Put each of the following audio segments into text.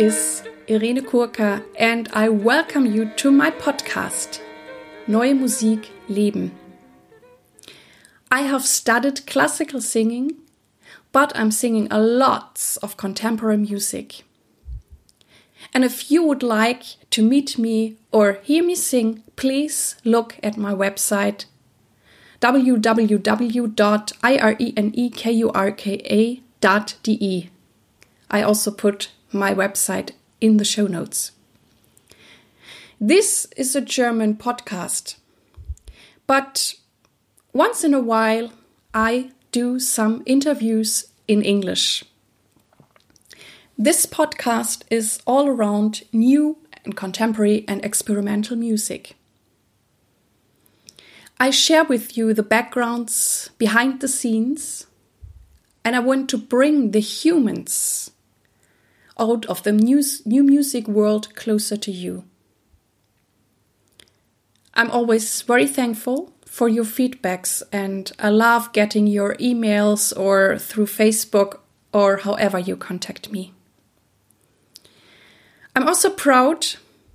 is Irene Kurka and I welcome you to my podcast, Neue Musik Leben. I have studied classical singing, but I'm singing a lot of contemporary music. And if you would like to meet me or hear me sing, please look at my website www.irenekurka.de. I also put my website in the show notes. This is a German podcast, but once in a while I do some interviews in English. This podcast is all around new and contemporary and experimental music. I share with you the backgrounds behind the scenes, and I want to bring the humans out of the new, new music world closer to you. I'm always very thankful for your feedbacks, and I love getting your emails or through Facebook or however you contact me. I'm also proud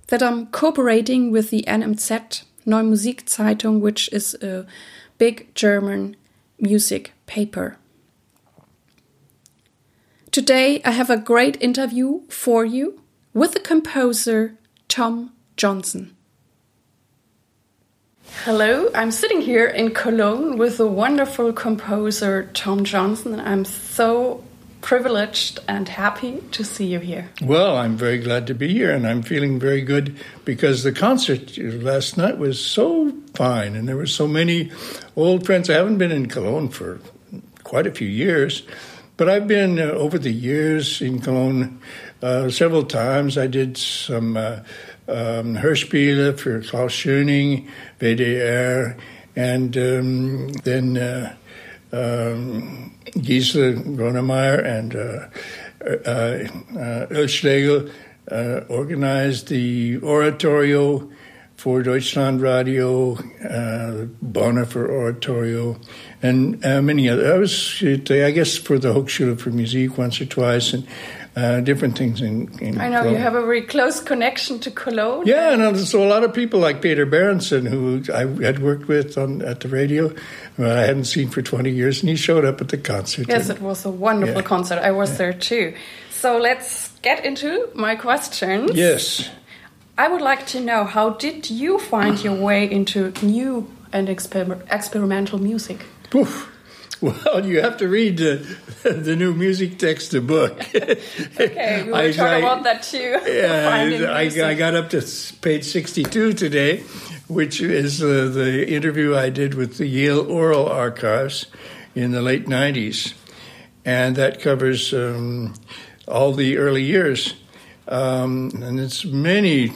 that I'm cooperating with the NMZ Neue Musikzeitung, which is a big German music paper. Today I have a great interview for you with the composer Tom Johnson. Hello, I'm sitting here in Cologne with the wonderful composer Tom Johnson, and I'm so privileged and happy to see you here. Well, I'm very glad to be here, and I'm feeling very good because the concert last night was so fine, and there were so many old friends. I haven't been in Cologne for quite a few years, but I've been uh, over the years in Cologne uh, several times. I did some uh, um, Hörspiele for Klaus Schöning, WDR, and um, then. Uh, um, Gisela Gronemeyer and uh, uh, uh, uh, organized the oratorio for Deutschland Radio, uh, Bonhoeffer oratorio, and uh, many other. I was, I guess, for the Hochschule for Musik once or twice, and uh, different things in, in I know Cologne. you have a very close connection to Cologne. Yeah, and so a lot of people like Peter Berenson, who I had worked with on at the radio, but I hadn't seen for 20 years, and he showed up at the concert. Yes, and, it was a wonderful yeah. concert. I was Yeah. there too. So let's get into my questions. Yes. I would like to know how did you find your way into new and exper experimental music? Oof. Well, you have to read the, the new music text book. Okay, we will I- talk I- about that too. Yeah, I. I got up to page 62 today, which is uh, the interview I did with the Yale Oral Archives in the late 90s. And that covers um, all the early years. Um, and it's many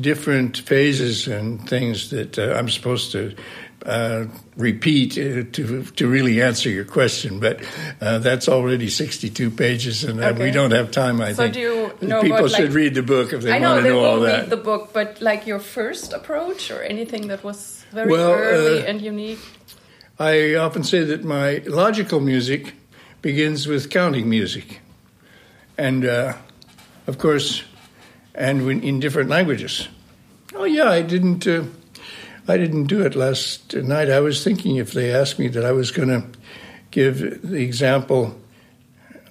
different phases and things that uh, I'm supposed to uh, repeat uh, to to really answer your question, but uh, that's already 62 pages, and uh, Okay. we don't have time. I So think do you know people should like- read the book if they I know want to know all will that. read the book, but like your first approach or anything that was very Well, early uh, and unique. I often say that my logical music begins with counting music, and uh, of course, and in different languages. Oh yeah, I didn't. Uh, I didn't do it last night. I was thinking if they asked me that I was going to give the example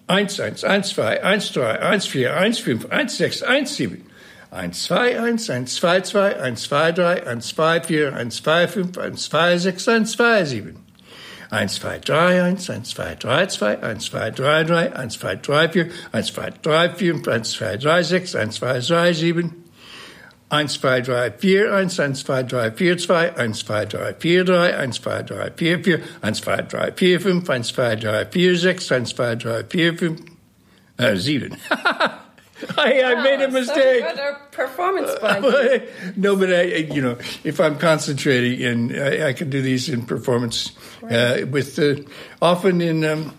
eins, eins, eins, zwei, eins, drei, eins, vier, eins, fünf, eins, sechs, eins, sieben. Eins, zwei, eins, eins, zwei, zwei, eins, zwei, drei, eins, zwei, vier, eins, zwei, fünf, eins, zwei, sechs, eins, zwei, sieben. Eins, zwei, drei, eins, eins, zwei, drei, zwei, eins, zwei, drei, drei, eins, zwei, drei, vier, eins, zwei, drei, vier, eins, zwei, drei, sechs, eins, zwei, drei, sieben. 1, 2, 3, 4, 1, 1, 2, 3, 4, 2, 1, 2, 3, 4, 3, 1, 2, 3, 4, 4, 1, 2, 3, 4, 5, 1, 2, 3, 4, 6, 1, 2, 3, 4, 5, uh, 7. I, I made a mistake. So better performance by you. no, but I, you know, if I'm concentrating, and I, I can do these in performance uh, with the often in um,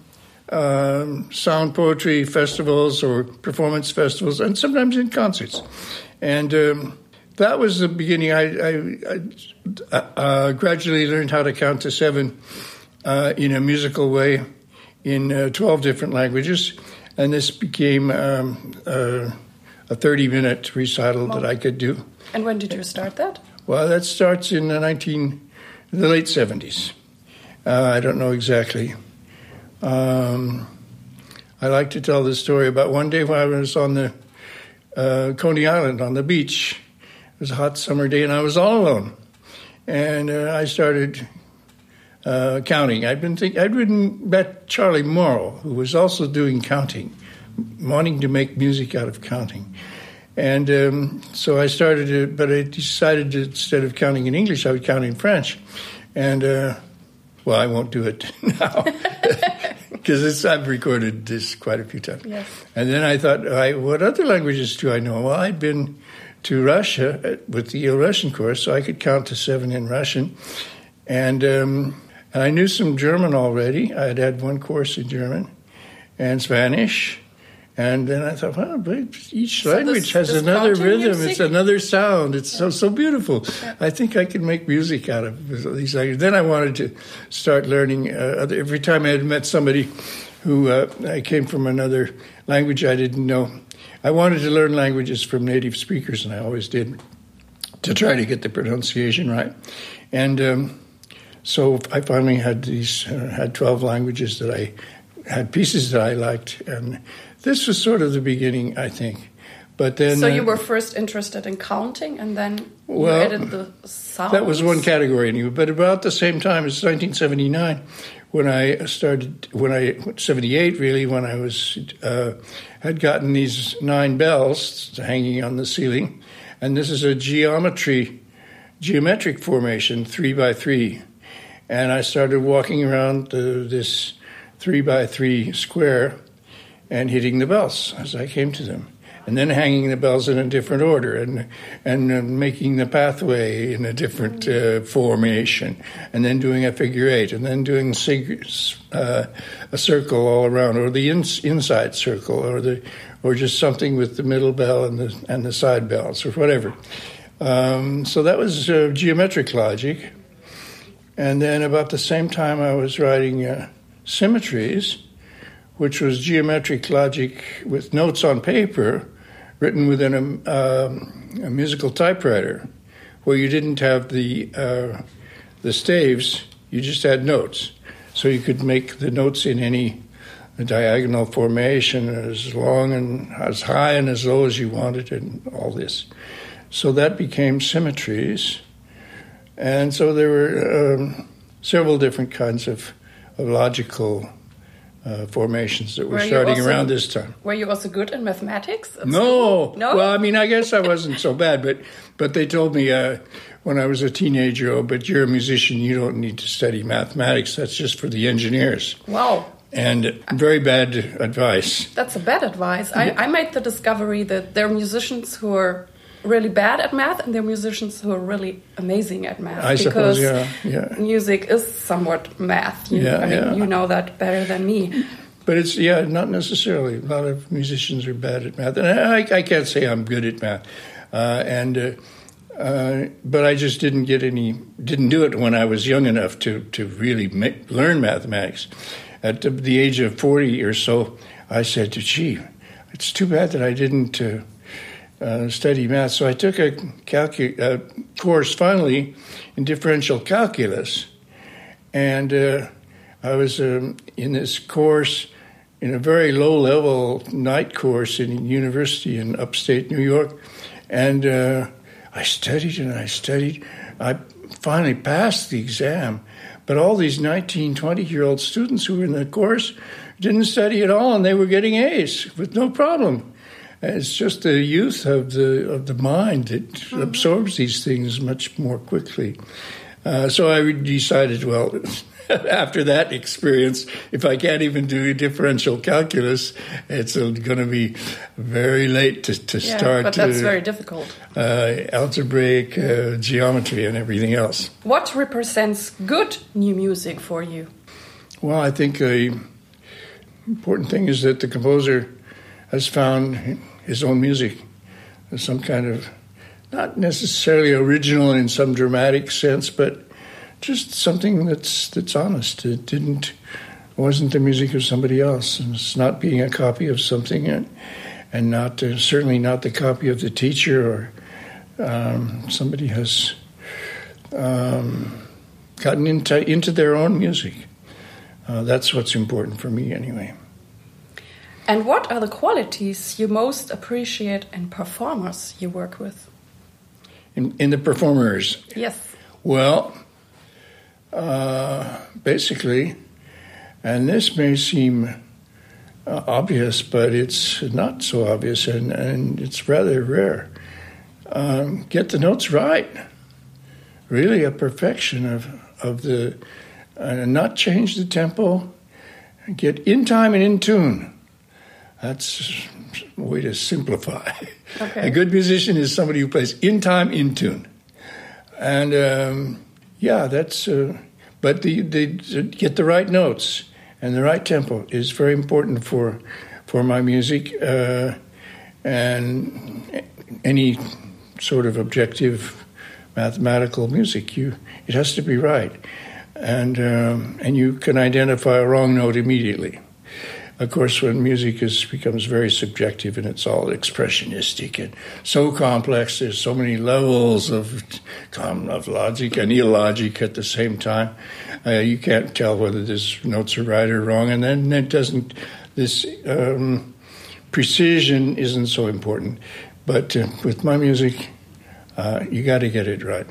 um, sound poetry festivals or performance festivals, and sometimes in concerts. And um, that was the beginning. I, I, I uh, gradually learned how to count to seven uh, in a musical way in uh, 12 different languages. And this became um, uh, a 30 minute recital that I could do. And when did you start that? Well, that starts in the 19, the late 70s. Uh, I don't know exactly. Um, I like to tell this story about one day when I was on the uh, Coney Island on the beach. It was a hot summer day, and I was all alone. And uh, I started uh, counting. I'd been think- I'd written met Charlie Morrow, who was also doing counting, wanting to make music out of counting. And um, so I started it, but I decided to, instead of counting in English, I would count in French. And uh, well, I won't do it now because I've recorded this quite a few times. Yes. And then I thought, I, what other languages do I know? Well, I'd been to Russia uh, with the Russian course, so I could count to seven in Russian. And, um, and I knew some German already. I had had one course in German and Spanish. And then I thought, well, but each So language this- has this another rhythm. music- It's another sound. It's so so beautiful. I think I can make music out of these languages. Then I wanted to start learning. Uh, other, every time I had met somebody who uh, I came from another language I didn't know, I wanted to learn languages from native speakers, and I always did to try to get the pronunciation right. And um, so I finally had these uh, had twelve languages that I had pieces that I liked, and this was sort of the beginning, I think. But then So you uh, were first interested in counting, and then you Well, added the sounds. that was one category anyway. But about the same time as 1979, when I started, when I 78 really, when I was uh, had gotten these nine bells hanging on the ceiling, and this is a geometry, geometric formation, three by three, and I started walking around uh, this three by three square and hitting the bells as I came to them, and then hanging the bells in a different order, and and uh, making the pathway in a different uh, formation, and then doing a figure eight, and then doing uh, a circle all around, or the ins- inside circle, or the or just something with the middle bell and the and the side bells, or whatever. Um, so that was uh, geometric logic, and then about the same time I was writing uh, symmetries which was geometric logic with notes on paper written within a, um, a musical typewriter, where you didn't have the uh, the staves, you just had notes, so you could make the notes in any diagonal formation as long and as high and as low as you wanted, and all this. So that became symmetries, and so there were um, several different kinds of, of logical uh, formations that were, Were starting also- around this time. Were you also good in mathematics? at No, no. Well, I mean, I guess I wasn't so bad, but but they told me uh, when I was a teenager, oh, but you're a musician, you don't need to study mathematics. That's just for the engineers. wow, And very bad advice. that's a bad advice. I, I made the discovery that there are musicians who are really bad at math, and there are musicians who are really amazing at math. I because suppose, yeah, yeah. music is somewhat math. You, Yeah, I mean, yeah. you know that better than me. But it's yeah, not necessarily. A lot of musicians are bad at math, and I, I can't say I'm good at math. Uh, and uh, uh, but I just didn't get any, didn't do it when I was young enough to to really make, learn mathematics. At the, the age of forty or so, I said to Gee, it's too bad that I didn't. Uh, study math, so I took a calcu- uh, course finally in differential calculus, and uh, I was um, in this course in a very low level night course in university in upstate New York. And uh, I studied and I studied. I finally passed the exam. But all these 19, 20 year old students who were in the course didn't study at all and they were getting A's with no problem. It's just the youth of the of the mind that absorbs these things much more quickly. Uh, so I decided, well, after that experience, if I can't even do differential calculus, it's going to be very late to, to Yeah, start but that's uh, very difficult. uh, algebraic uh, geometry and everything else. What represents good new music for you? Well, I think the important thing is that the composer has found his own music, some kind of not necessarily original in some dramatic sense, but just something that's that's honest. It didn't wasn't the music of somebody else, and it's not being a copy of something. And, and not uh, certainly not the copy of the teacher or um, somebody has um, gotten into into their own music. Uh, that's what's important for me, anyway. And what are the qualities you most appreciate in performers you work with? In, in the performers? Yes. Well, uh, basically, and this may seem uh, obvious, but it's not so obvious and, and it's rather rare. Um, get the notes right. Really, a perfection of, of the, uh, not change the tempo, get in time and in tune. That's a way to simplify. Okay. A good musician is somebody who plays in time, in tune. And um, yeah, that's, uh, but the, the, get the right notes and the right tempo is very important for for my music uh, and any sort of objective mathematical music. You it has to be right, and um, and you can identify a wrong note immediately. Of course, when music is becomes very subjective and it's all expressionistic and so complex, there's so many levels of of logic and illogic at the same time. Uh, you can't tell whether these notes are right or wrong, and then it doesn't. This um, precision isn't so important, but uh, with my music, uh, you got to get it right.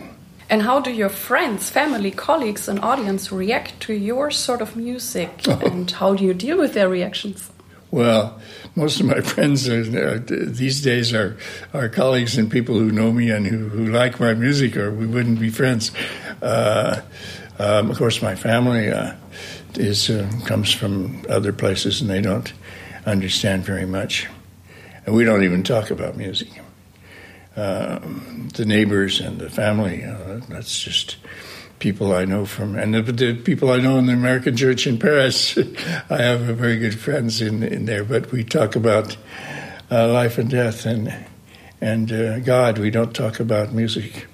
And how do your friends, family, colleagues, and audience react to your sort of music? Oh. And how do you deal with their reactions? Well, most of my friends are, these days are, are colleagues and people who know me and who, who like my music, or we wouldn't be friends. Uh, um, of course, my family uh, is uh, comes from other places, and they don't understand very much. And we don't even talk about music uh, the neighbors and the family. that's just people I know from, and the, the, people I know in the American Church in Paris. I have very good friends in in there, but we talk about uh, life and death and and uh, God. We don't talk about music.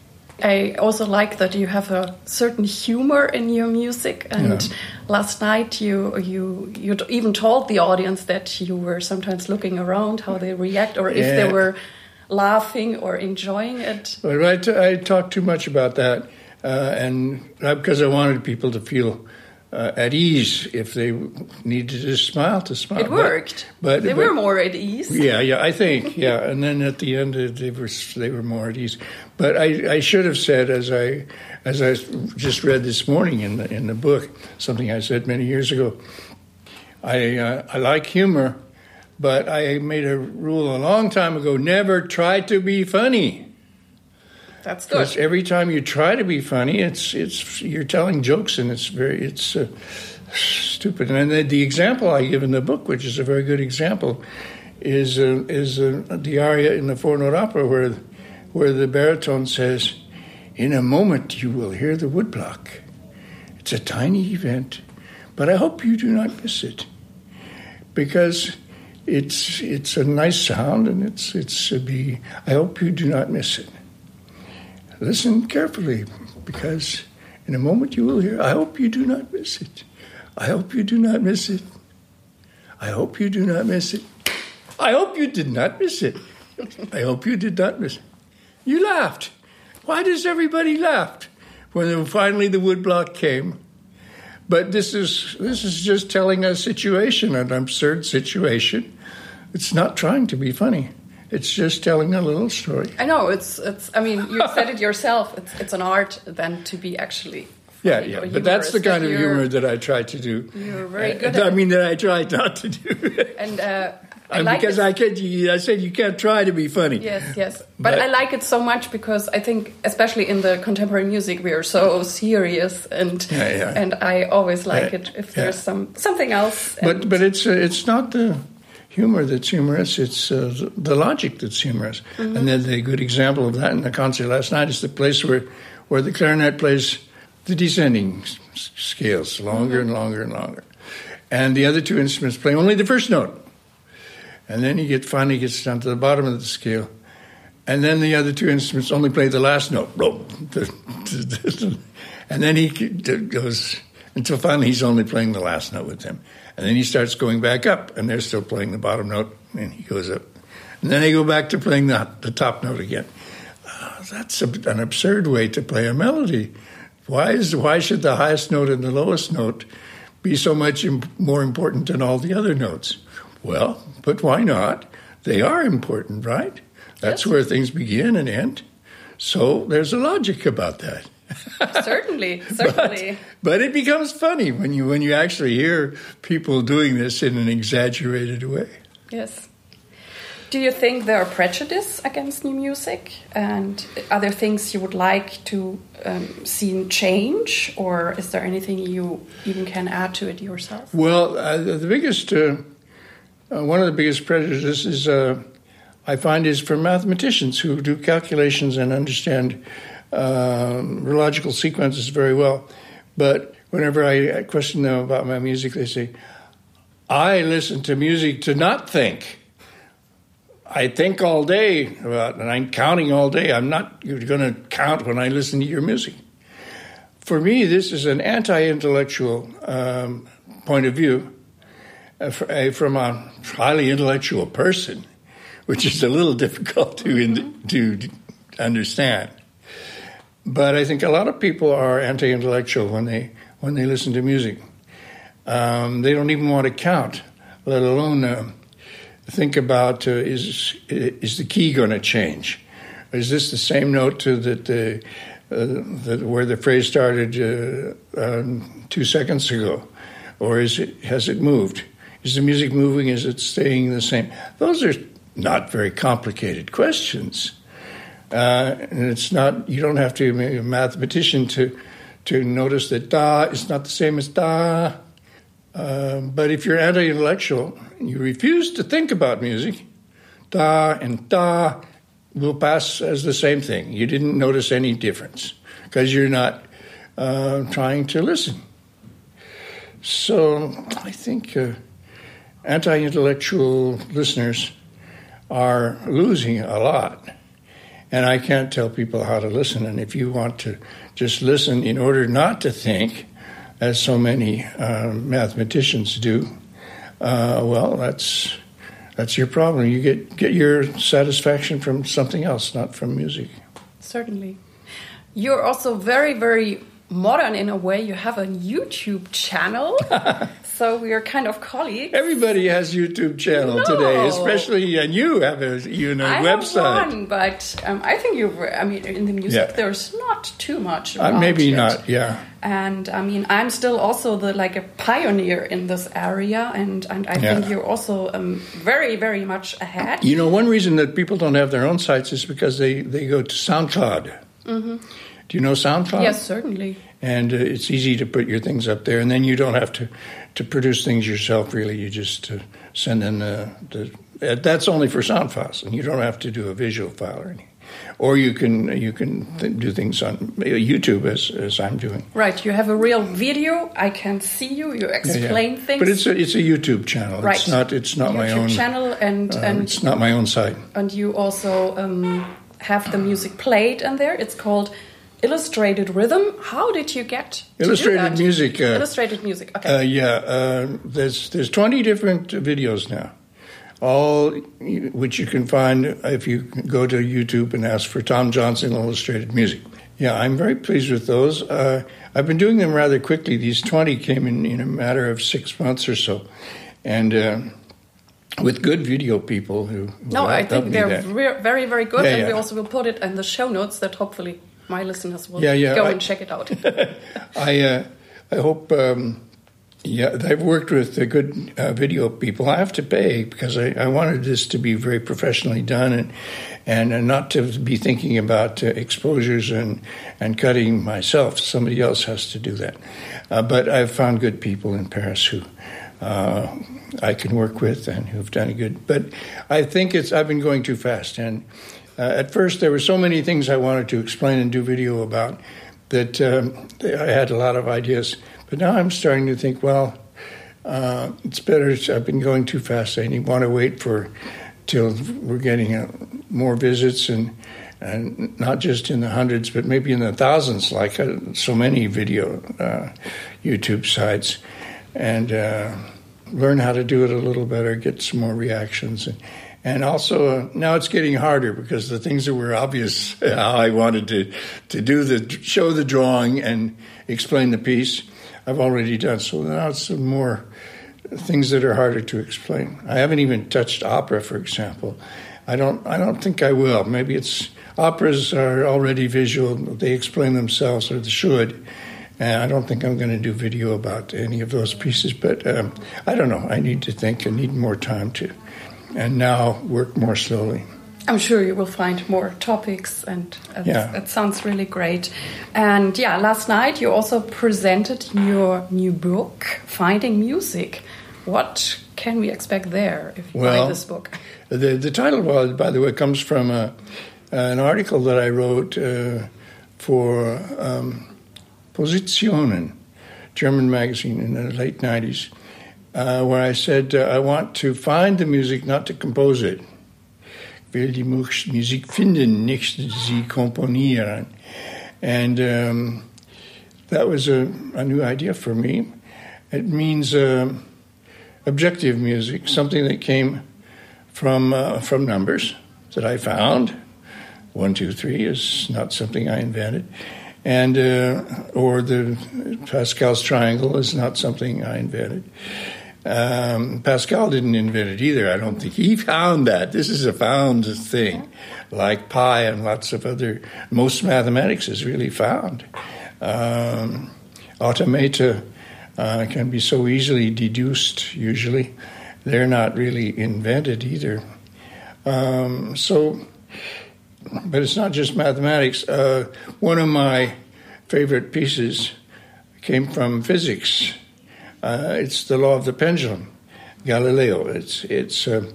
I also like that you have a certain humor in your music, and yeah. last night you you you even told the audience that you were sometimes looking around how they react or if yeah. they were laughing or enjoying it? Well, I, t- I talked too much about that, uh, and because I wanted people to feel uh, at ease if they needed to smile to smile. It worked, but, but they but, were more at ease. Yeah, yeah, I think, yeah. And then at the end, they were they were more at ease. But I, I should have said, as I as I just read this morning in the in the book, something I said many years ago. I uh, I like humor but I made a rule a long time ago never try to be funny. That's good. Because every time you try to be funny, it's it's you're telling jokes and it's very it's uh, stupid. And the, the, example I give in the book, which is a very good example, is uh, is uh, the aria in the four note opera where where the baritone says, "In a moment you will hear the woodblock. It's a tiny event, but I hope you do not miss it, because." It's it's a nice sound, and it's it's a be. I hope you do not miss it. Listen carefully, because in a moment you will hear. I hope you do not miss it. I hope you do not miss it. I hope you do not miss it. I hope you did not miss it. I hope you did not miss it. You laughed. Why does everybody laugh when finally the woodblock came? But this is this is just telling a situation, an absurd situation, it's not trying to be funny. It's just telling a little story. I know it's it's. I mean, you said it yourself. It's it's an art then to be actually. Yeah, yeah, but that's the kind of humor that I try to do. You're very good. I, I mean, that I try not to do. and uh, I like because I can't. I said you can't try to be funny. Yes, yes. But, but, I like it so much because I think, especially in the contemporary music, we are so serious, and yeah, yeah. and I always like yeah, it if there's some something else. But but it's uh, it's not the humor that's humorous, it's uh, the logic that's humorous. Mm-hmm. And then the good example of that in the concert last night is the place where, where the clarinet plays the descending s- scales longer mm-hmm. and longer and longer. And the other two instruments play only the first note. And then he get, finally gets down to the bottom of the scale. And then the other two instruments only play the last note. and then he goes until finally he's only playing the last note with them. And then he starts going back up, and they're still playing the bottom note, and he goes up. and then they go back to playing the, the top note again. Uh, that's a, an absurd way to play a melody. Why is why should the highest note and the lowest note be so much imp- more important than all the other notes? Well, but why not? They are important, right? That's Yes. where things begin and end. So there's a logic about that. certainly, certainly. but it becomes funny when you when you actually hear people doing this in an exaggerated way. Yes. Do you think there are prejudice against new music, and are there things you would like to um, see change, or is there anything you even can add to it yourself? Well, uh, the the biggest, uh, uh, one of the biggest prejudices uh, I find is for mathematicians who do calculations and understand um, logical sequences very well. But whenever I question them about my music, they say, I listen to music to not think. I think all day about, and I'm counting all day. I'm not going to count when I listen to your music. For me, this is an anti-intellectual um, point of view uh, uh, from a highly intellectual person, which is a little difficult to in, to understand. But I think a lot of people are anti-intellectual when they when they listen to music. Um, they don't even want to count, let alone uh, think about uh, is is the key going to change? Is this the same note to that the uh, that where the phrase started uh, um, two seconds ago, or is it has it moved? Is the music moving? Is it staying the same? Those are not very complicated questions, uh, and it's not. You don't have to be a mathematician to to notice that da is not the same as da. Um, but if you're anti-intellectual, you refuse to think about music. Da and da will pass as the same thing. You didn't notice any difference because you're not uh, trying to listen. So I think uh, anti-intellectual listeners are losing a lot. And I can't tell people how to listen. And if you want to just listen in order not to think, as so many uh, mathematicians do, uh, well, that's that's your problem. You get get your satisfaction from something else, not from music. Certainly. You're also very, very modern in a way. You have a YouTube channel, so we are kind of colleagues. Everybody has YouTube channel No. today, especially and you have a you know I website. have one, but um, I think you. I mean, in the music, Yeah. there's not too much. Uh, maybe it. not. Yeah. And I mean, I'm still also the like a pioneer in this area, and and I Yeah. think you're also um, very, very much ahead. You know, one reason that people don't have their own sites is because they they go to SoundCloud. Do you know SoundCloud? Yes, certainly. and uh, it's easy to put your things up there, and then you don't have to to produce things yourself. Really, you just uh, send in the, the uh, that's only for sound files, and you don't have to do a visual file or anything. Or you can you can th- do things on uh, YouTube as as I'm doing. Right, you have a real video. I can see you. You Yeah, yeah. explain things. but it's a it's a YouTube channel. right. It's not it's not my own channel, and uh, and it's not my own site. and you also um, have the music played in there. It's called Illustrated Rhythm. How did you get Illustrated music. Uh, Illustrated music. Okay. Uh, yeah, uh, there's there's 20 different videos now, all which you can find if you go to YouTube and ask for Tom Johnson illustrated music. Yeah, I'm very pleased with those. Uh, I've been doing them rather quickly. These 20 came in in a matter of six months or so, and uh, with good video people who. no, I think they're re- very, very good, Yeah, and we also will put it in the show notes that hopefully my listeners will Yeah, yeah, go I- and check it out. I uh, I hope. Um, yeah, I've worked with uh, good uh, video people. I have to pay because I, I wanted this to be very professionally done and and uh, not to be thinking about uh, exposures and and cutting myself. Somebody else has to do that. Uh, but I've found good people in Paris who. Uh, I can work with and who've done a good, but I think it's I've been going too fast. And uh, at first, there were so many things I wanted to explain and do video about that um, I had a lot of ideas. But now I'm starting to think, well, uh, it's better. I've been going too fast. I need, want to wait for till we're getting uh, more visits and and not just in the hundreds, but maybe in the thousands, like uh, so many video uh, YouTube sites, and uh, learn how to do it a little better, get some more reactions, and And also uh, now it's getting harder because the things that were obvious how I wanted to to do the show the drawing and explain the piece, I've already done. So now it's more things that are harder to explain. I haven't even touched opera, for example. I don't. I don't think I will. Maybe it's operas are already visual. They explain themselves, or they should. And I don't think I'm going to do video about any of those pieces. But um, I don't know. I need to think. I need more time to, and now work more slowly. I'm sure you will find more topics, and yeah. it sounds really great. And yeah, last night you also presented your new book, Finding Music. What can we expect there if you well, buy this book? The the title, well, by the way, comes from a, an article that I wrote uh, for um, Positionen, German magazine in the late '90s, uh, where I said uh, I want to find the music, not to compose it will die Musik finden, nicht sie komponieren. And um, that was a, a, new idea for me. It means uh, objective music, something that came from uh, from numbers that I found. One, two, three is not something I invented, and uh, or the Pascal's triangle is not something I invented. Um, Pascal didn't invent it either. I don't think he found that. This is a found thing, like pi and lots of other. Most mathematics is really found. Um, automata uh, can be so easily deduced. Usually, they're not really invented either. Um, so, but it's not just mathematics. Uh, one of my favorite pieces came from physics uh, it's the law of the pendulum, Galileo. It's it's. Uh,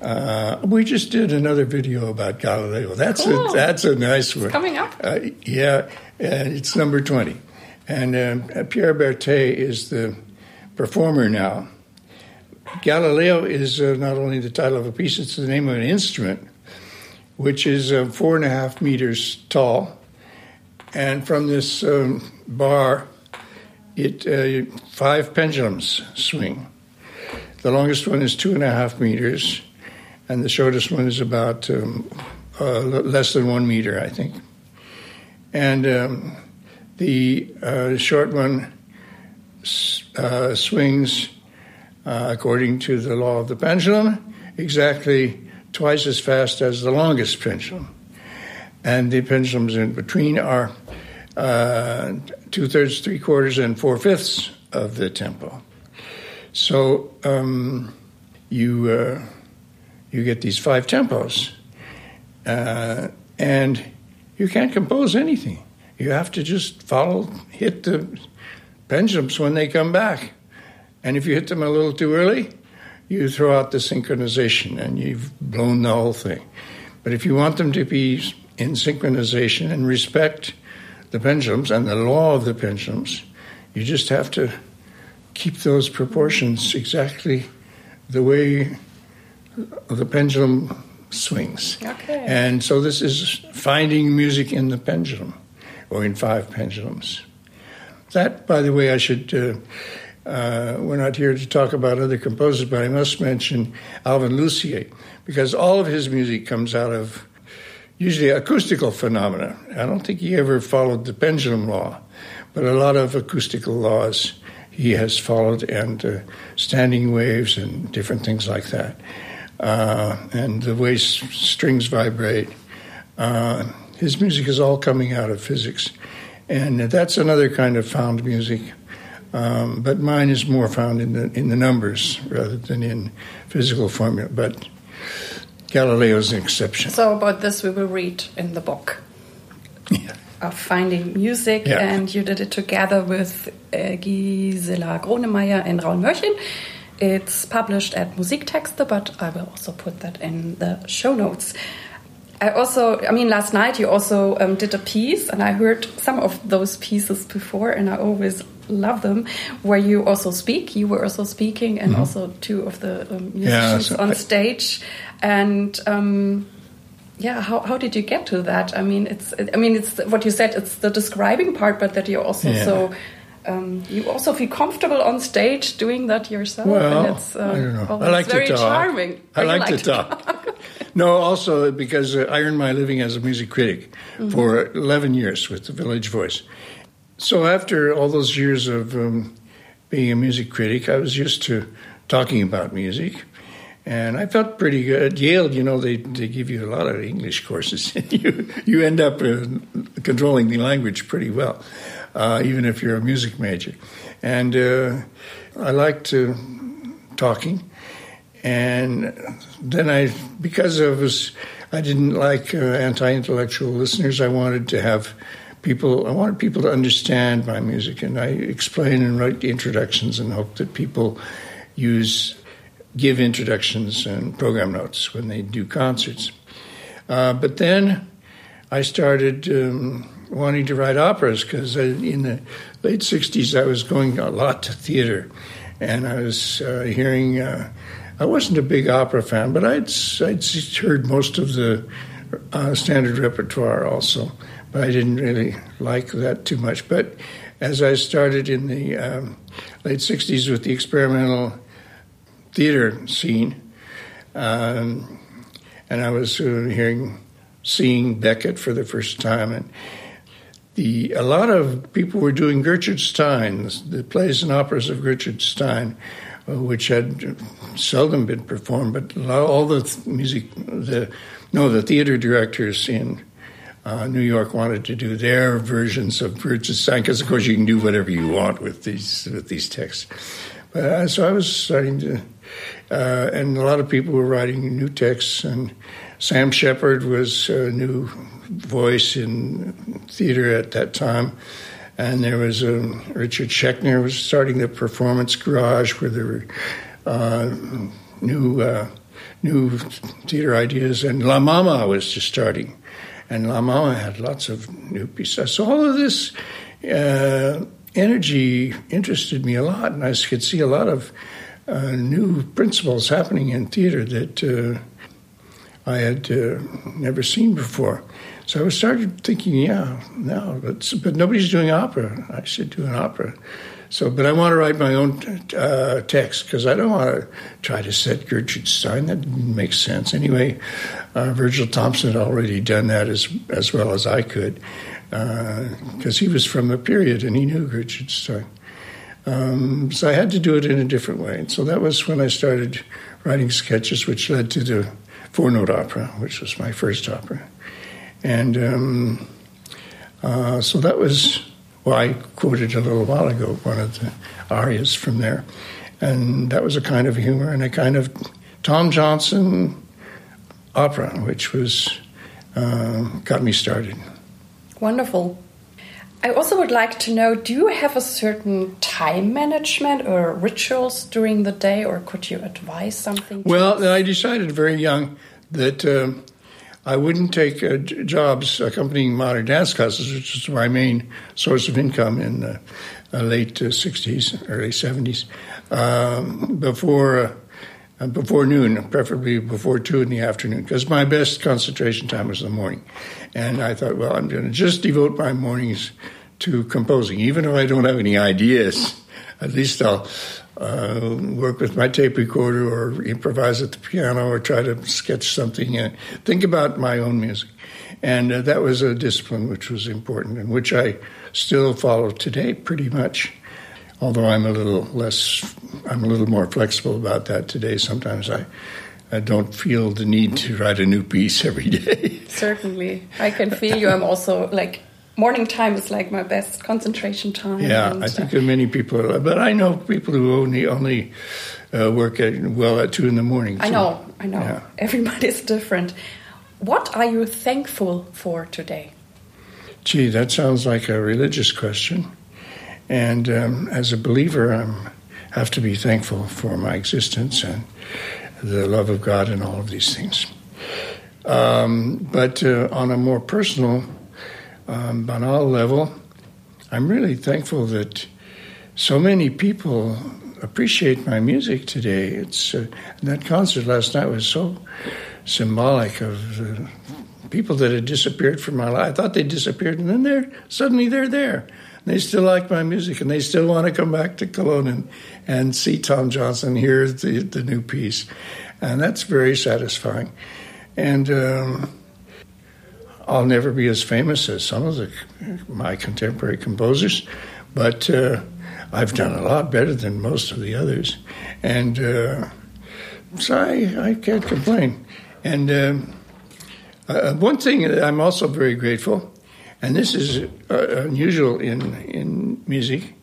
uh, we just did another video about Galileo. That's cool. a that's a nice one. It's coming up. Uh, yeah, it's number twenty, and um, Pierre Berthet is the performer now. Galileo is uh, not only the title of a piece; it's the name of an instrument, which is uh, four and a half meters tall, and from this um, bar it uh, five pendulums swing. The longest one is two and a half meters, and the shortest one is about um, uh, less than one meter, I think. And um, the uh, short one uh, swings uh, according to the law of the pendulum exactly twice as fast as the longest pendulum. And the pendulums in between are uh, two thirds, three quarters, and four fifths of the tempo. So um, you uh, you get these five tempos, uh, and you can't compose anything. You have to just follow, hit the pendulums when they come back, and if you hit them a little too early, you throw out the synchronization and you've blown the whole thing. But if you want them to be in synchronization and respect the pendulums and the law of the pendulums. You just have to keep those proportions exactly the way the pendulum swings. Okay. And so this is finding music in the pendulum or in five pendulums. That, by the way, I should. Uh, uh, we're not here to talk about other composers, but I must mention Alvin Lucier because all of his music comes out of usually acoustical phenomena. I don't think he ever followed the pendulum law, but a lot of acoustical laws he has followed, and uh, standing waves and different things like that, uh, and the way s- strings vibrate. Uh, his music is all coming out of physics, and that's another kind of found music. Um, but mine is more found in the in the numbers rather than in physical formula. But Galileo's an exception. So about this we will read in the book. Yeah. Of finding music, yeah. and you did it together with uh, Gisela Gronemeyer and Raoul Mörchen. It's published at Musiktexte, but I will also put that in the show notes. I also, I mean, last night you also um, did a piece, and I heard some of those pieces before, and I always love them. Where you also speak, you were also speaking, and mm -hmm. also two of the um, musicians yeah, so on I stage, and. Um, yeah, how, how did you get to that? I mean, it's I mean, it's what you said. It's the describing part, but that you're also yeah. so um, you also feel comfortable on stage doing that yourself. Well, and it's, uh, I don't know. I like very to talk. charming. I like, like, to talk. talk. No, also because uh, I earned my living as a music critic mm-hmm. for 11 years with the Village Voice. So after all those years of um, being a music critic, I was used to talking about music. And I felt pretty good. At Yale, you know, they, they give you a lot of English courses. and you, you end up uh, controlling the language pretty well, uh, even if you're a music major. And uh, I liked talking. And then I, because I was, I didn't like uh, anti-intellectual listeners. I wanted to have people. I wanted people to understand my music, and I explain and write the introductions, and hope that people use, give introductions and program notes when they do concerts. Uh, but then I started um, wanting to write operas because in the late '60s I was going a lot to theater, and I was uh, hearing. Uh, I wasn't a big opera fan, but I'd, I'd heard most of the uh, standard repertoire also, but I didn't really like that too much. But as I started in the um, late 60s with the experimental theater scene, um, and I was uh, hearing, seeing Beckett for the first time, and the a lot of people were doing Gertrude Stein, the, plays and operas of Gertrude Stein, which had seldom been performed, but all the music, the no, the theater directors in uh, New York wanted to do their versions of Gertrude Stein because, of course, you can do whatever you want with these with these texts. But uh, so I was starting to, uh, and a lot of people were writing new texts, and Sam Shepard was a new voice in theater at that time. And there was um, Richard Schechner was starting the Performance Garage, where there were uh, new uh, new theater ideas, and La Mama was just starting, and La Mama had lots of new pieces. So all of this uh, energy interested me a lot, and I could see a lot of uh, new principles happening in theater that uh, I had uh, never seen before. So I started thinking, yeah, no, but, but nobody's doing opera. I should do an opera. So, but I want to write my own uh, text because I don't want to try to set Gertrude Stein. That makes sense. Anyway, uh, Virgil Thomson had already done that as as well as I could because uh, he was from the period and he knew Gertrude Stein. Um, so I had to do it in a different way. And so that was when I started writing sketches, which led to the four note opera, which was my first opera. And um, uh, so that was, well, I quoted a little while ago one of the arias from there. And that was a kind of humor and a kind of Tom Johnson opera, which was, uh, got me started. Wonderful. I also would like to know do you have a certain time management or rituals during the day, or could you advise something? Well, I decided very young that um, I wouldn't take uh, jobs accompanying modern dance classes, which was my main source of income in the uh, late 60s, uh, early 70s, um, before uh, before noon, preferably before two in the afternoon, because my best concentration time was the morning. And I thought, well, I'm going to just devote my mornings to composing, even if I don't have any ideas. At least I'll uh, work with my tape recorder or improvise at the piano or try to sketch something and think about my own music. And uh, that was a discipline which was important and which I still follow today pretty much. Although I'm a little less, I'm a little more flexible about that today. Sometimes I, I don't feel the need to write a new piece every day. Certainly. I can feel you. I'm also like morning time is like my best concentration time. Yeah, I think uh, many people, but I know people who only only uh, work at well at two in the morning. I know, I know. Yeah. Everybody's different. What are you thankful for today? Gee, that sounds like a religious question. And um, as a believer, I have to be thankful for my existence and the love of God and all of these things. Um, but uh, on a more personal um, banal level, I'm really thankful that so many people appreciate my music today. It's uh, that concert last night was so symbolic of the people that had disappeared from my life. I thought they disappeared, and then they're suddenly they're there. They still like my music, and they still want to come back to Cologne and, and see Tom Johnson, hear the, the new piece, and that's very satisfying. and um, I'll never be as famous as some of the, my contemporary composers, but uh, I've done a lot better than most of the others, and uh, so I, I, can't complain. And um, uh, one thing that I'm also very grateful, and this is uh, unusual in in music.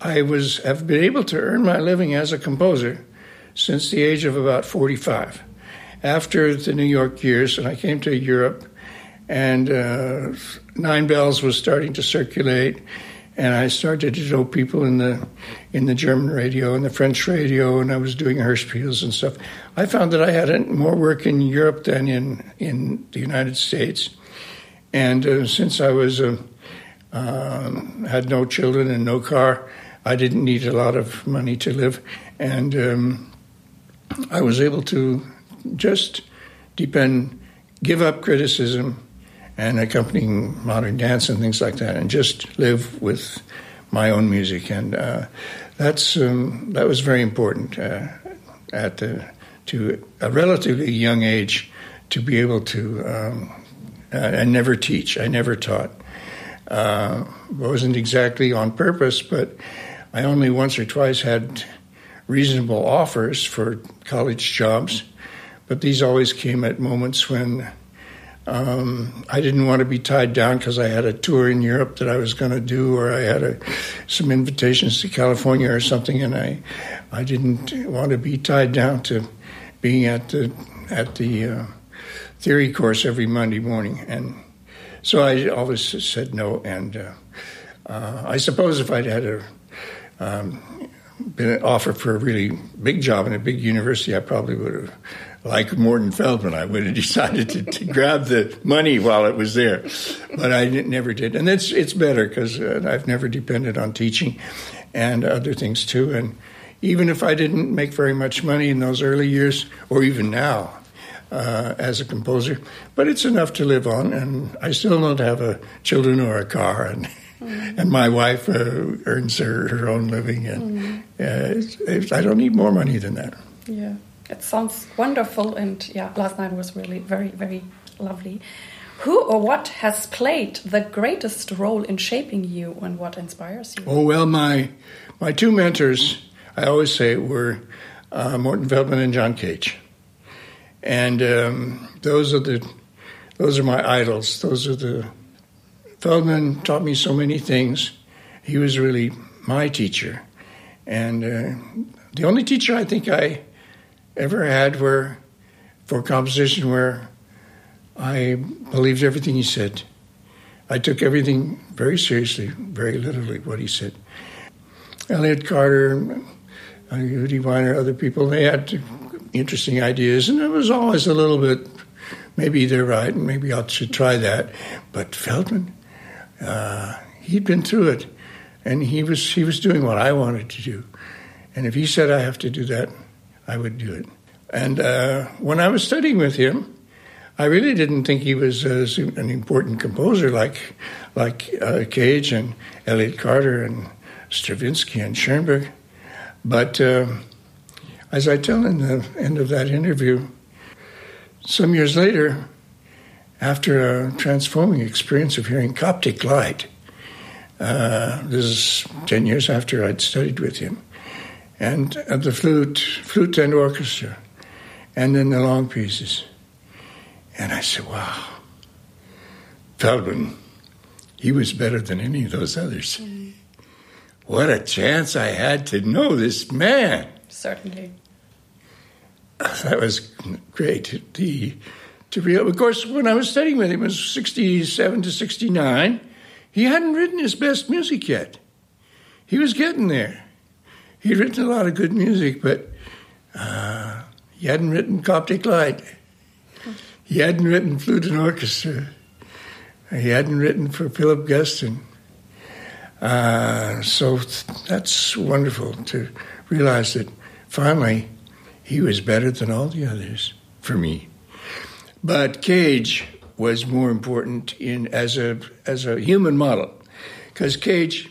I was have been able to earn my living as a composer since the age of about 45. After the New York years, and I came to Europe, and uh, Nine Bells was starting to circulate, and I started to know people in the in the German radio and the French radio, and I was doing Hörspiels and stuff. I found that I had more work in Europe than in in the United States, and uh, since I was uh, um, had no children and no car, I didn't need a lot of money to live, and um, I was able to just depend, give up criticism and accompanying modern dance and things like that, and just live with my own music. And uh, that's um, that was very important uh, at the, to a relatively young age to be able to. Um, uh, never teach. I never taught. Uh, wasn't exactly on purpose, but I only once or twice had reasonable offers for college jobs, but these always came at moments when um, I didn't want to be tied down because I had a tour in Europe that I was going to do, or I had a, some invitations to California or something, and I I didn't want to be tied down to being at the at the uh, theory course every Monday morning, and so I always said no. And uh, uh, I suppose if I'd had a um, been offered for a really big job in a big university, I probably would have, like Morton Feldman, I would have decided to, to grab the money while it was there. But I never did. And it's, it's better because uh, I've never depended on teaching and other things too. And even if I didn't make very much money in those early years, or even now, uh, as a composer, but it's enough to live on, and I still don't have a children or a car, and Mm-hmm. And my wife uh, earns her, her own living, and uh, it's, it's, I don't need more money than that. Yeah, it sounds wonderful, and yeah, last night was really very, very lovely. Who or what has played the greatest role in shaping you, and what inspires you? Oh well, my my two mentors, I always say, were uh, Morton Feldman and John Cage, and um, those are the those are my idols. Those are the Feldman taught me so many things. He was really my teacher. And uh, the only teacher I think I ever had were for composition where I believed everything he said. I took everything very seriously, very literally, what he said. Elliott Carter, uh, Yehudi Wyner, other people, they had interesting ideas, and it was always a little bit, maybe they're right, and maybe I should try that. But Feldman, uh, he'd been through it, and he was he was doing what I wanted to do. And if he said I have to do that, I would do it. And uh, when I was studying with him, I really didn't think he was uh, an important composer like like uh, Cage and Elliott Carter and Stravinsky and Schoenberg. But um, as I tell in the end of that interview, some years later, after a transforming experience of hearing Coptic Light. Uh, this is 10 years after I'd studied with him. And at the flute, flute and orchestra, and then the long pieces. And I said, wow, Feldman, he was better than any of those others. Mm. What a chance I had to know this man. Certainly. That was great. The to be, of course, when I was studying with him, it was 67 to 69. He hadn't written his best music yet. He was getting there. He'd written a lot of good music, but uh, he hadn't written Coptic Light. He hadn't written Flute and Orchestra. He hadn't written for Philip Guston. Uh, so that's wonderful to realize that finally he was better than all the others for me. But Cage was more important in as a as a human model, because Cage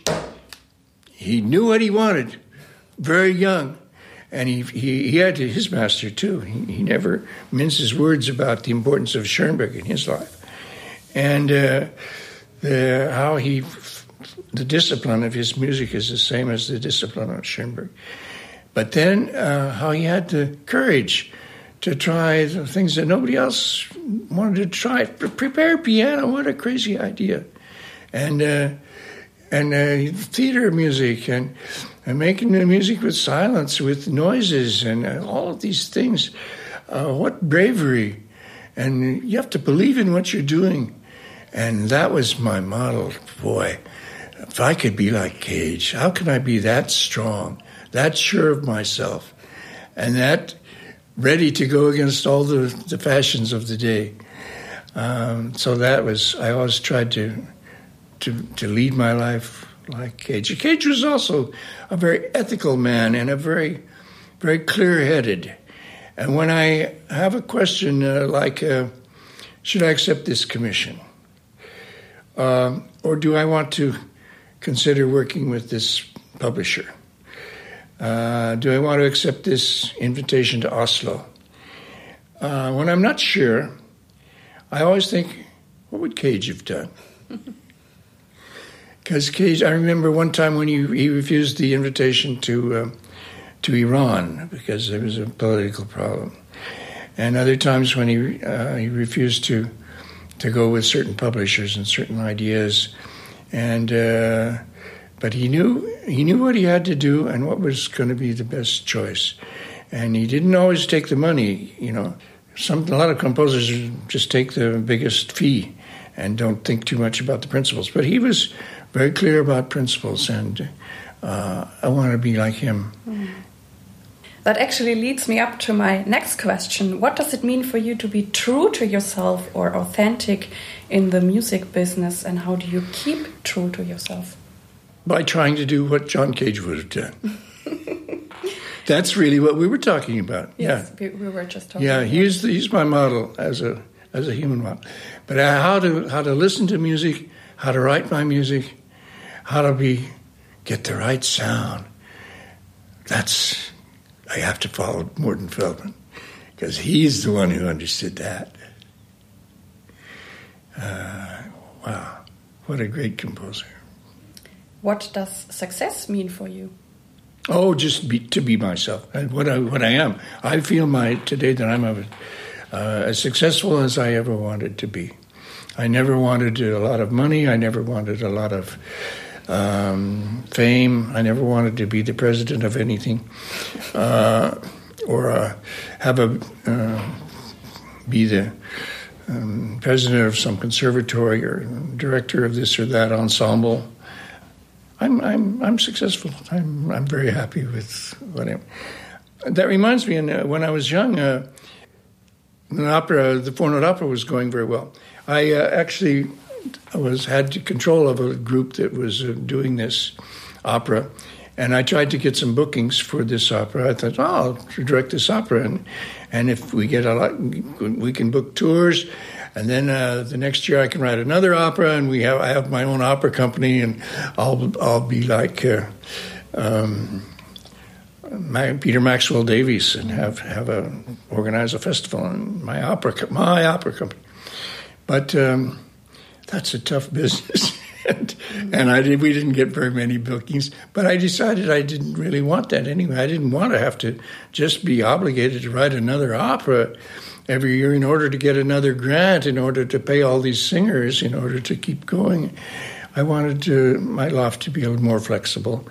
he knew what he wanted, very young, and he, he, he had his master too. He, he never minces words about the importance of Schoenberg in his life, and uh, the, how he the discipline of his music is the same as the discipline of Schoenberg. But then uh, how he had the courage to try things that nobody else wanted to try. Prepare piano, what a crazy idea! And uh, and uh, theater music and, and making the music with silence, with noises, and uh, all of these things. Uh, what bravery! And you have to believe in what you're doing. And that was my model. Boy, if I could be like Cage, how can I be that strong, that sure of myself, and that ready to go against all the, the fashions of the day? Um, so that was, I always tried to to, to lead my life like Cage. Cage was also a very ethical man and a very, very clear headed. And when I have a question uh, like, uh, should I accept this commission? Uh, or do I want to consider working with this publisher? Uh, do I want to accept this invitation to Oslo? Uh, when I'm not sure, I always think, what would Cage have done? Because Cage, I remember one time when he, he refused the invitation to uh, to Iran because there was a political problem, and other times when he uh, he refused to to go with certain publishers and certain ideas, and uh, but he knew he knew what he had to do and what was going to be the best choice, and he didn't always take the money. You know, some a lot of composers just take the biggest fee and don't think too much about the principles, but he was very clear about principles, and uh, I want to be like him. Mm. That actually leads me up to my next question. What does it mean for you to be true to yourself or authentic in the music business, and how do you keep true to yourself? By trying to do what John Cage would have done. That's really what we were talking about. Yes, yeah. we, were just talking. Yeah, he's the, he's my model as a as a human model. But uh, how to how to listen to music, how to write my music, how do we get the right sound. That's I have to follow Morton Feldman because he's the one who understood that. Uh, wow, what a great composer! What does success mean for you? Oh, just be, to be myself and what I what I am. I feel my today that I'm a, uh, as successful as I ever wanted to be. I never wanted a lot of money. I never wanted a lot of um, fame. I never wanted to be the president of anything, uh, or uh, have a uh, be the um, president of some conservatory or director of this or that ensemble. I'm I'm I'm successful. I'm I'm very happy with what I'm. That reminds me, uh, when I was young, uh, the opera, the four note opera, was going very well. I uh, actually was had control of a group that was uh, doing this opera, and I tried to get some bookings for this opera. I thought, oh, I'll direct this opera, and and if we get a lot, we can book tours. And then uh, the next year I can write another opera, and we have I have my own opera company, and I'll I'll be like uh, um, Peter Maxwell Davies and have have a organize a festival in my opera my opera company. But um, that's a tough business. and, and I did, we didn't get very many bookings, but I decided I didn't really want that anyway. I didn't want to have to just be obligated to write another opera every year in order to get another grant, in order to pay all these singers, in order to keep going. I wanted to, my loft to be a little more flexible.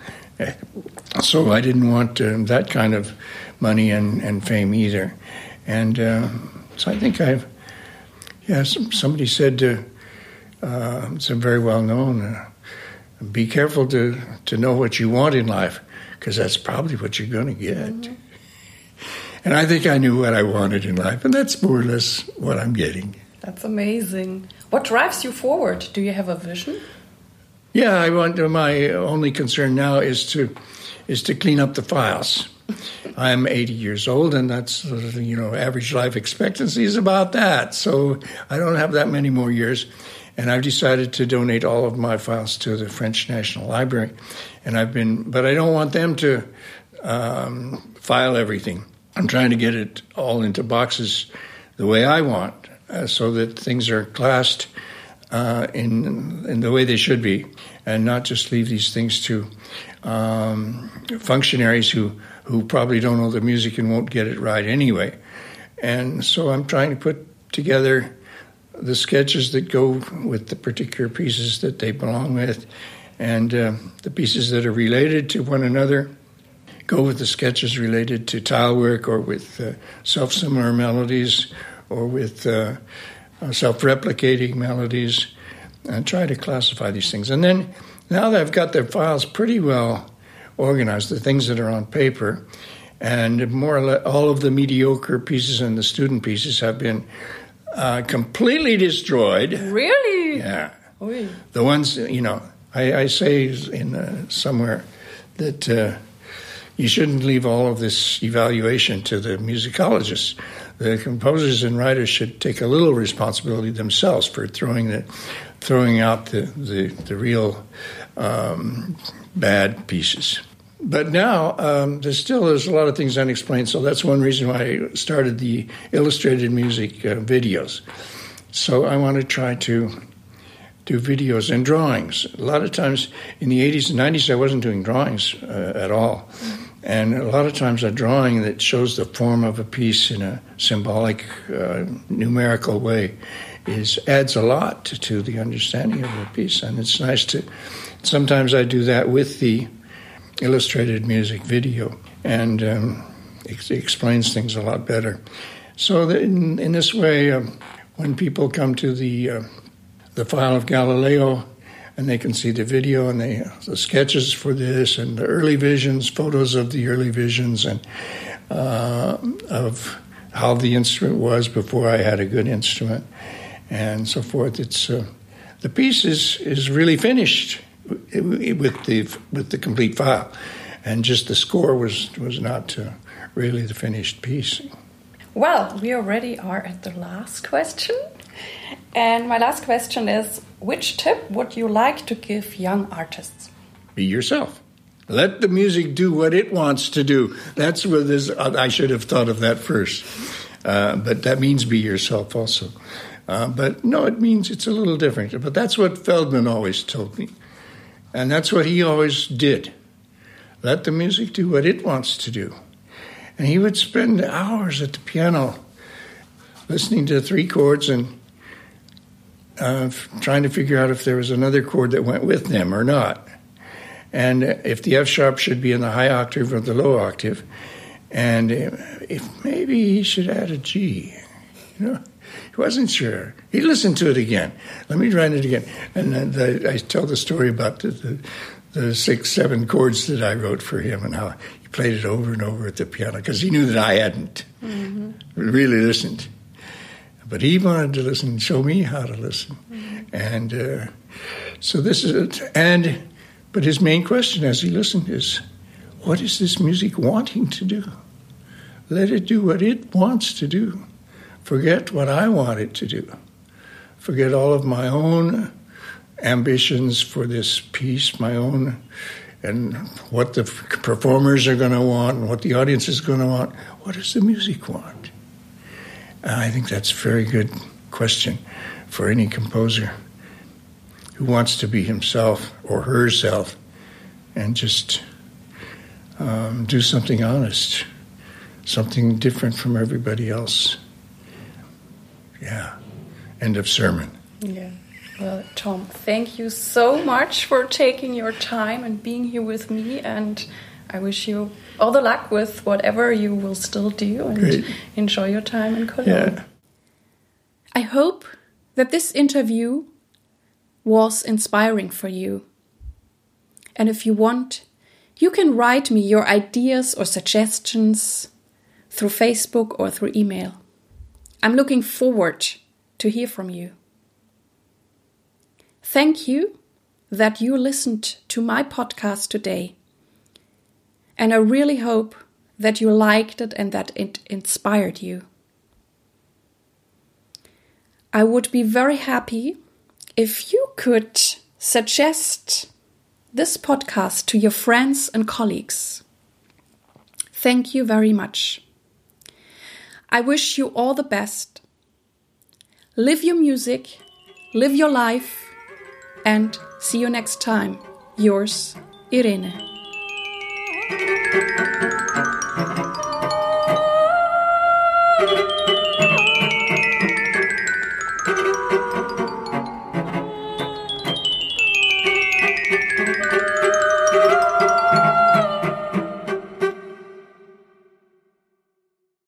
So I didn't want uh, that kind of money and, and fame either. And uh, so I think I've, yeah, somebody said, uh, uh, it's a very well known. Uh, be careful to, to know what you want in life, because that's probably what you're going to get. Mm-hmm. And I think I knew what I wanted in life, and that's more or less what I'm getting. That's amazing. What drives you forward? Do you have a vision? Yeah, I want. My only concern now is to is to clean up the files. I'm 80 years old, and that's you know average life expectancy is about that. So I don't have that many more years. And I've decided to donate all of my files to the French National Library. And I've been, but I don't want them to um, file everything. I'm trying to get it all into boxes the way I want, uh, so that things are classed uh, in in the way they should be, and not just leave these things to um, functionaries who who probably don't know the music and won't get it right anyway. And so I'm trying to put together the sketches that go with the particular pieces that they belong with, and uh, the pieces that are related to one another go with the sketches related to tile work or with uh, self similar melodies or with uh, uh self replicating melodies and try to classify these things. And then now that I've got their files pretty well organized, the things that are on paper, and more or less all of the mediocre pieces and the student pieces have been uh, completely destroyed. Really? Yeah. Oy. The ones, you know, I, I say in uh, somewhere that uh, you shouldn't leave all of this evaluation to the musicologists. The composers and writers should take a little responsibility themselves for throwing the, throwing out the the, the real um, bad pieces. But now um, there's still there's a lot of things unexplained. So that's one reason why I started the illustrated music uh, videos. So I want to try to do videos and drawings. A lot of times in the 80s and 90s, I wasn't doing drawings uh, at all. And a lot of times a drawing that shows the form of a piece in a symbolic, uh, numerical way is adds a lot to, to the understanding of the piece. And it's nice to. Sometimes I do that with the illustrated music video, and um, explains things a lot better. So in, in this way, um, when people come to the uh, the file of Galileo, and they can see the video and the sketches for this and the early visions, photos of the early visions, and uh, of how the instrument was before I had a good instrument, and so forth. It's uh, the piece is is really finished with the with the complete file, and just the score was was not uh, really the finished piece. Well, we already are at the last question, and my last question is: Which tip would you like to give young artists? Be yourself. Let the music do what it wants to do. That's what this. I should have thought of that first, uh, but that means be yourself also. Uh, but no, it means it's a little different. But that's what Feldman always told me. And that's what he always did. Let the music do what it wants to do. And he would spend hours at the piano listening to three chords and uh, trying to figure out if there was another chord that went with them or not. And if the F sharp should be in the high octave or the low octave, and if maybe he should add a G, you know. He wasn't sure. He listened to it again. Let me try it again. And then the, I tell the story about the, the, the, six, seven chords that I wrote for him and how he played it over and over at the piano because he knew that I hadn't mm-hmm. really listened. But he wanted to listen, and show me how to listen. Mm-hmm. And uh, so this is it. And, but his main question as he listened is, what is this music wanting to do? Let it do what it wants to do forget what I wanted to do, forget all of my own ambitions for this piece, my own, and what the performers are going to want and what the audience is going to want. What does the music want? And I think that's a very good question for any composer who wants to be himself or herself and just um, do something honest, something different from everybody else. Yeah. End of sermon. Yeah. Well, Tom, thank you so much for taking your time and being here with me. And I wish you all the luck with whatever you will still do and Great. enjoy your time in Cologne. Yeah. I hope that this interview was inspiring for you. And if you want, you can write me your ideas or suggestions through Facebook or through email. I'm looking forward to hear from you. Thank you that you listened to my podcast today. And I really hope that you liked it and that it inspired you. I would be very happy if you could suggest this podcast to your friends and colleagues. Thank you very much. I wish you all the best. Live your music, live your life, and see you next time. Yours, Irene.